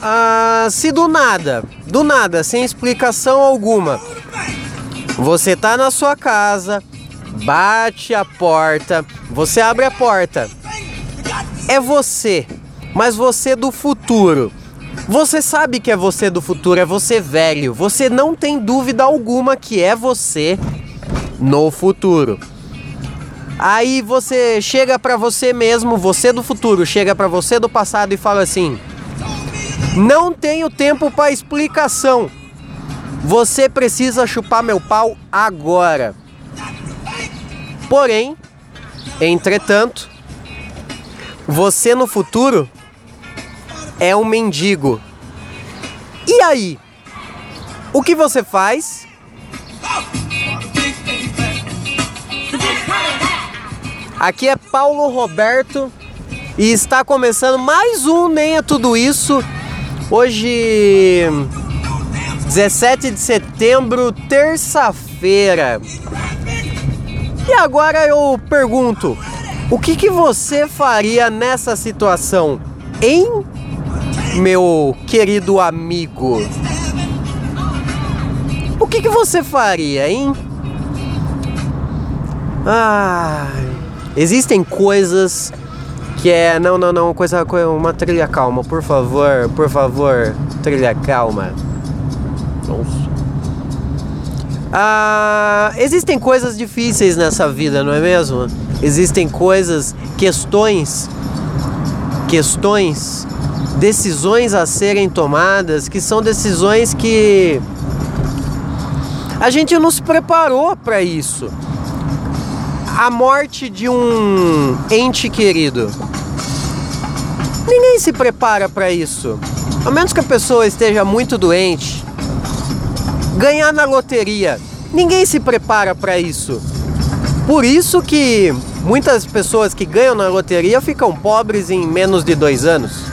ah, se do nada, do nada, sem explicação alguma, você tá na sua casa, bate a porta, você abre a porta, é você, mas você do futuro. Você sabe que é você do futuro, é você velho. Você não tem dúvida alguma que é você no futuro. Aí você chega para você mesmo, você do futuro, chega para você do passado e fala assim: "Não tenho tempo para explicação. Você precisa chupar meu pau agora." Porém, entretanto, você no futuro é um mendigo. E aí? O que você faz? Aqui é Paulo Roberto e está começando mais um Nem é Tudo Isso. Hoje, 17 de setembro, terça-feira. E agora eu pergunto: o que, que você faria nessa situação, hein, meu querido amigo? O que, que você faria, hein? Ah, existem coisas que é. Não, não, não, coisa, uma trilha calma, por favor, por favor, trilha calma. Nossa. Ah, existem coisas difíceis nessa vida, não é mesmo? Existem coisas, questões, questões, decisões a serem tomadas que são decisões que a gente não se preparou para isso. A morte de um ente querido. Ninguém se prepara para isso. A menos que a pessoa esteja muito doente. Ganhar na loteria. Ninguém se prepara para isso. Por isso que muitas pessoas que ganham na loteria ficam pobres em menos de dois anos.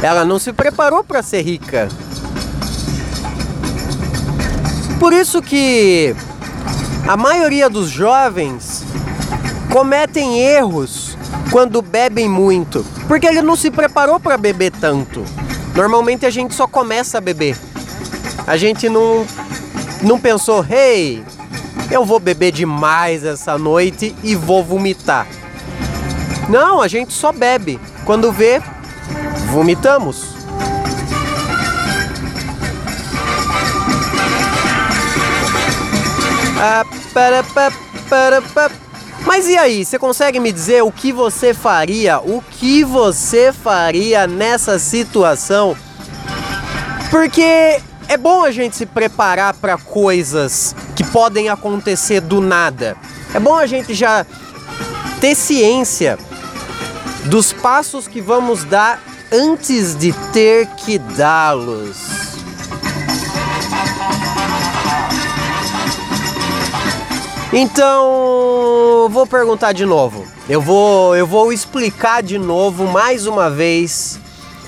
Ela não se preparou para ser rica. Por isso que a maioria dos jovens cometem erros quando bebem muito, porque ele não se preparou para beber tanto. Normalmente a gente só começa a beber. A gente não não pensou, hey, eu vou beber demais essa noite e vou vomitar. Não, a gente só bebe. Quando vê, vomitamos. Ah, para, para, para, para. Mas e aí, você consegue me dizer o que você faria? O que você faria nessa situação? Porque é bom a gente se preparar para coisas que podem acontecer do nada. É bom a gente já ter ciência dos passos que vamos dar antes de ter que dá-los. Então, vou perguntar de novo. Eu vou, eu vou explicar de novo mais uma vez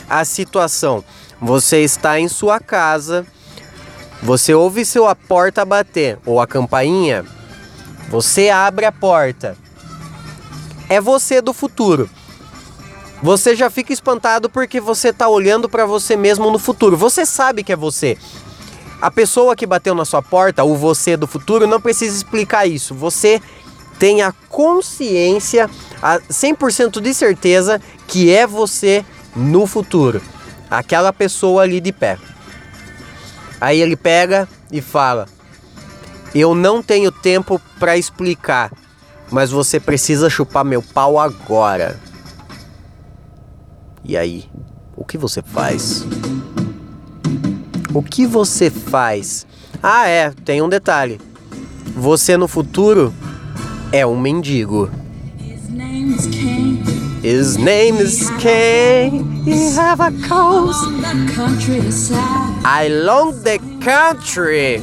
a situação. Você está em sua casa, você ouve sua porta bater ou a campainha, você abre a porta. É você do futuro. Você já fica espantado porque você está olhando para você mesmo no futuro. Você sabe que é você. A pessoa que bateu na sua porta, o você do futuro, não precisa explicar isso. Você tem a consciência, a 100% de certeza que é você no futuro. Aquela pessoa ali de pé. Aí ele pega e fala: Eu não tenho tempo para explicar, mas você precisa chupar meu pau agora. E aí, o que você faz? O que você faz? Ah, é, tem um detalhe. Você no futuro é um mendigo. His name is King. He have a coast. I long the country.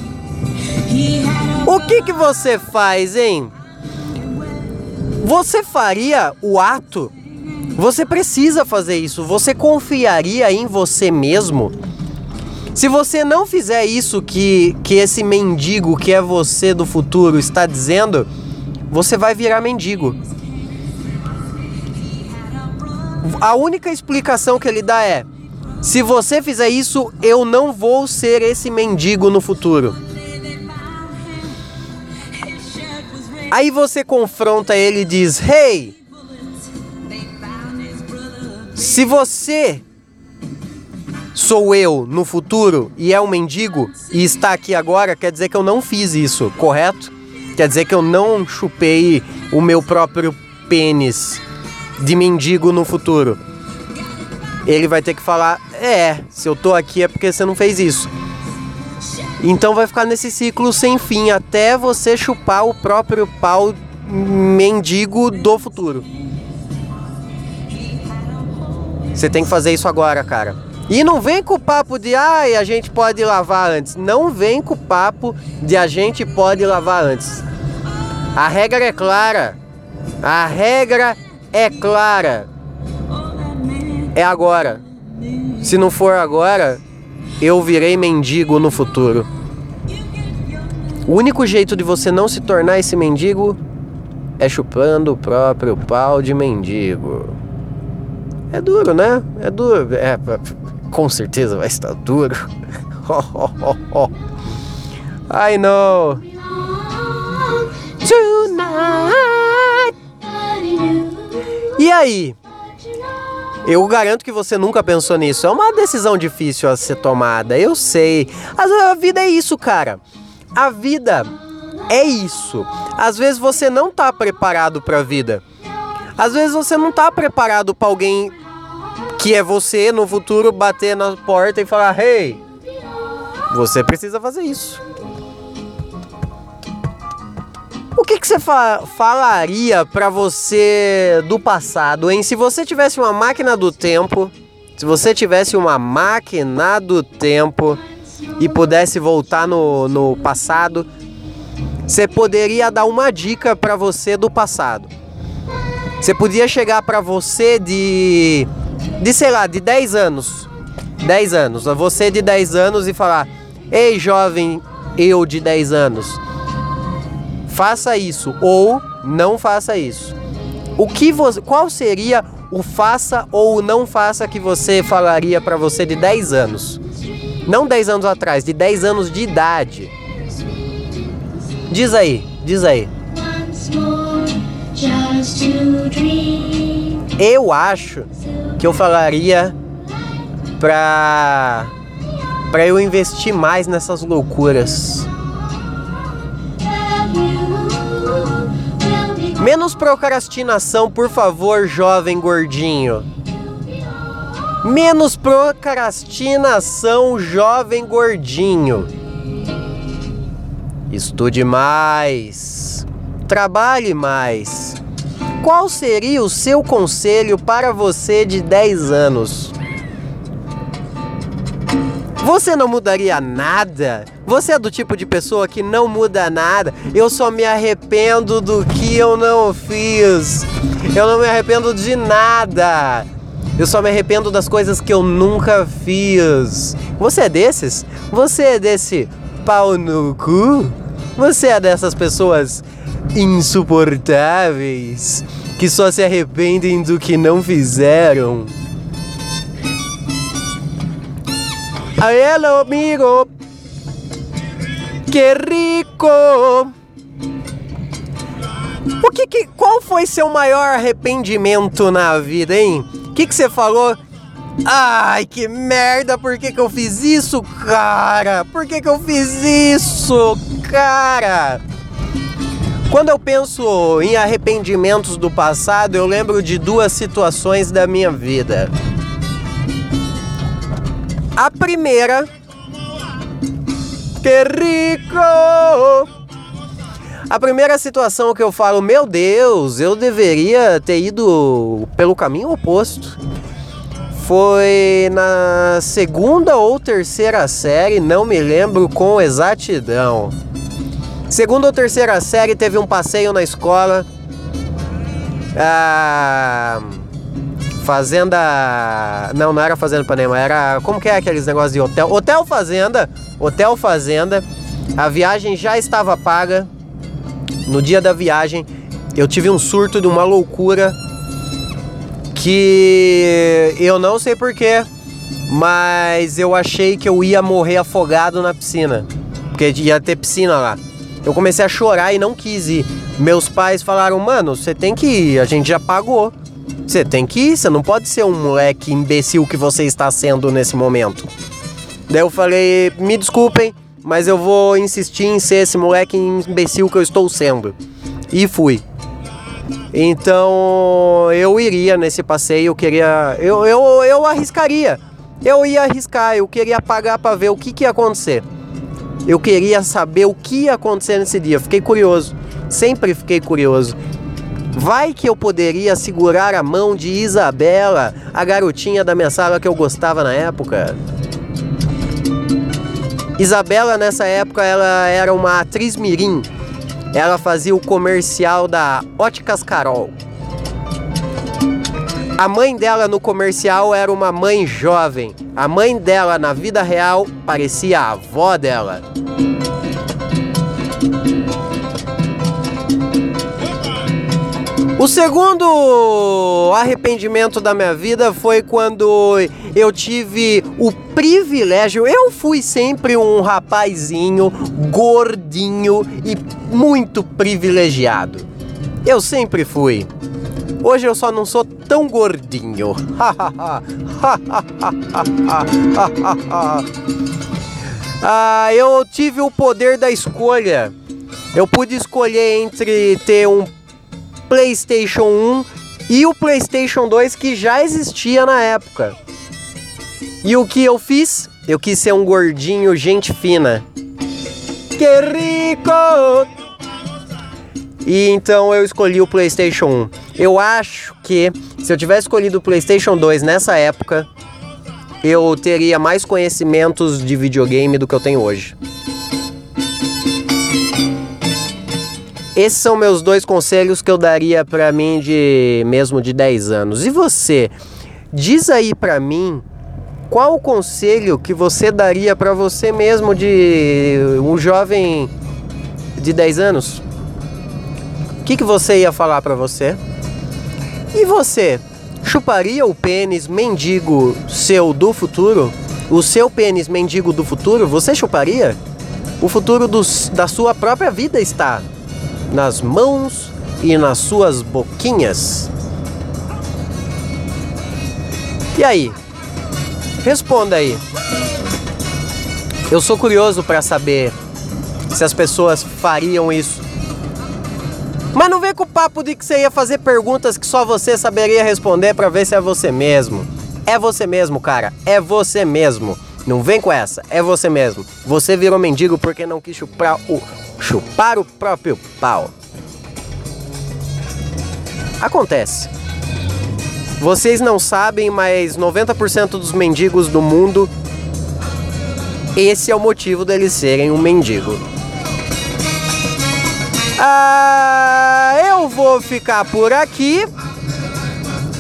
O que que você faz, hein? Você faria o ato? Você precisa fazer isso. Você confiaria em você mesmo? Se você não fizer isso que, que esse mendigo que é você do futuro está dizendo, você vai virar mendigo. A única explicação que ele dá é: Se você fizer isso, eu não vou ser esse mendigo no futuro. Aí você confronta ele e diz: Hey, se você sou eu no futuro e é um mendigo e está aqui agora, quer dizer que eu não fiz isso, correto? Quer dizer que eu não chupei o meu próprio pênis de mendigo no futuro. Ele vai ter que falar: É, se eu tô aqui é porque você não fez isso. Então vai ficar nesse ciclo sem fim até você chupar o próprio pau mendigo do futuro. Você tem que fazer isso agora, cara. E não vem com o papo de ai, a gente pode lavar antes. Não vem com o papo de a gente pode lavar antes. A regra é clara. A regra é clara. É agora. Se não for agora, eu virei mendigo no futuro. O único jeito de você não se tornar esse mendigo é chupando o próprio pau de mendigo. É duro, né? É duro. É, com certeza vai estar duro. I know. Tonight. E aí? Eu garanto que você nunca pensou nisso. É uma decisão difícil a ser tomada. Eu sei. A vida é isso, cara. A vida é isso. Às vezes você não tá preparado para a vida. Às vezes você não tá preparado para alguém que é você no futuro bater na porta e falar: "Hey, você precisa fazer isso". O que, que você fa falaria para você do passado, hein? Se você tivesse uma máquina do tempo, se você tivesse uma máquina do tempo e pudesse voltar no, no passado, você poderia dar uma dica para você do passado. Você podia chegar para você de, de sei lá, de 10 anos. 10 anos. Você de 10 anos e falar: Ei, jovem, eu de 10 anos faça isso ou não faça isso. O que você, qual seria o faça ou não faça que você falaria para você de 10 anos? Não 10 anos atrás, de 10 anos de idade. Diz aí, diz aí. Eu acho que eu falaria pra para eu investir mais nessas loucuras. Menos procrastinação, por favor, jovem gordinho. Menos procrastinação, jovem gordinho. Estude mais. Trabalhe mais. Qual seria o seu conselho para você de 10 anos? Você não mudaria nada? Você é do tipo de pessoa que não muda nada? Eu só me arrependo do que eu não fiz. Eu não me arrependo de nada. Eu só me arrependo das coisas que eu nunca fiz. Você é desses? Você é desse pau no cu? Você é dessas pessoas insuportáveis que só se arrependem do que não fizeram? Hello, amigo. Que rico. O que, que qual foi seu maior arrependimento na vida, hein? O que que você falou? Ai, que merda, por que que eu fiz isso, cara? Por que que eu fiz isso, cara? Quando eu penso em arrependimentos do passado, eu lembro de duas situações da minha vida. A primeira. Que rico! A primeira situação que eu falo, meu Deus, eu deveria ter ido pelo caminho oposto. Foi na segunda ou terceira série, não me lembro com exatidão. Segunda ou terceira série teve um passeio na escola. Ah Fazenda. Não, não era Fazenda Panema, era. Como que é aqueles negócios de hotel? Hotel Fazenda. Hotel Fazenda. A viagem já estava paga. No dia da viagem, eu tive um surto de uma loucura que eu não sei porquê. mas eu achei que eu ia morrer afogado na piscina, porque ia ter piscina lá. Eu comecei a chorar e não quis ir. Meus pais falaram: "Mano, você tem que ir, a gente já pagou. Você tem que ir, você não pode ser um moleque imbecil que você está sendo nesse momento". Daí eu falei: "Me desculpem, mas eu vou insistir em ser esse moleque imbecil que eu estou sendo". E fui. Então eu iria nesse passeio, eu queria. Eu, eu, eu arriscaria. Eu ia arriscar, eu queria pagar para ver o que, que ia acontecer. Eu queria saber o que ia acontecer nesse dia. Fiquei curioso. Sempre fiquei curioso. Vai que eu poderia segurar a mão de Isabela, a garotinha da minha sala que eu gostava na época. Isabela nessa época ela era uma atriz mirim. Ela fazia o comercial da Óticas Carol. A mãe dela no comercial era uma mãe jovem. A mãe dela na vida real parecia a avó dela. O segundo arrependimento da minha vida foi quando eu tive o privilégio. Eu fui sempre um rapazinho gordinho e muito privilegiado. Eu sempre fui. Hoje eu só não sou tão gordinho. ah, eu tive o poder da escolha. Eu pude escolher entre ter um PlayStation 1 e o PlayStation 2 que já existia na época. E o que eu fiz? Eu quis ser um gordinho gente fina. Que rico! E então eu escolhi o PlayStation 1. Eu acho que se eu tivesse escolhido o PlayStation 2 nessa época, eu teria mais conhecimentos de videogame do que eu tenho hoje. Esses são meus dois conselhos que eu daria para mim de mesmo de 10 anos. E você? Diz aí para mim qual o conselho que você daria para você mesmo de um jovem de 10 anos? O que, que você ia falar para você? E você, chuparia o pênis mendigo seu do futuro? O seu pênis mendigo do futuro, você chuparia? O futuro dos, da sua própria vida está nas mãos e nas suas boquinhas. E aí? Responda aí. Eu sou curioso para saber se as pessoas fariam isso mas não vem com o papo de que você ia fazer perguntas que só você saberia responder para ver se é você mesmo. É você mesmo, cara. É você mesmo. Não vem com essa. É você mesmo. Você virou mendigo porque não quis chupar o, chupar o próprio pau. Acontece. Vocês não sabem, mas 90% dos mendigos do mundo, esse é o motivo deles serem um mendigo. Ah, eu vou ficar por aqui.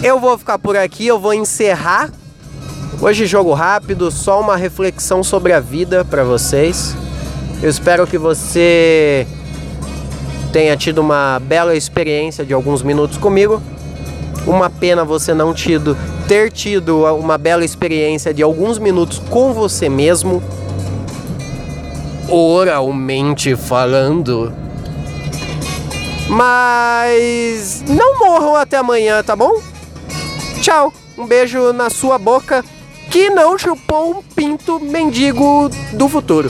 Eu vou ficar por aqui, eu vou encerrar. Hoje jogo rápido, só uma reflexão sobre a vida para vocês. Eu espero que você tenha tido uma bela experiência de alguns minutos comigo. Uma pena você não tido ter tido uma bela experiência de alguns minutos com você mesmo. Oralmente falando. Mas não morram até amanhã, tá bom? Tchau. Um beijo na sua boca que não chupou um pinto mendigo do futuro.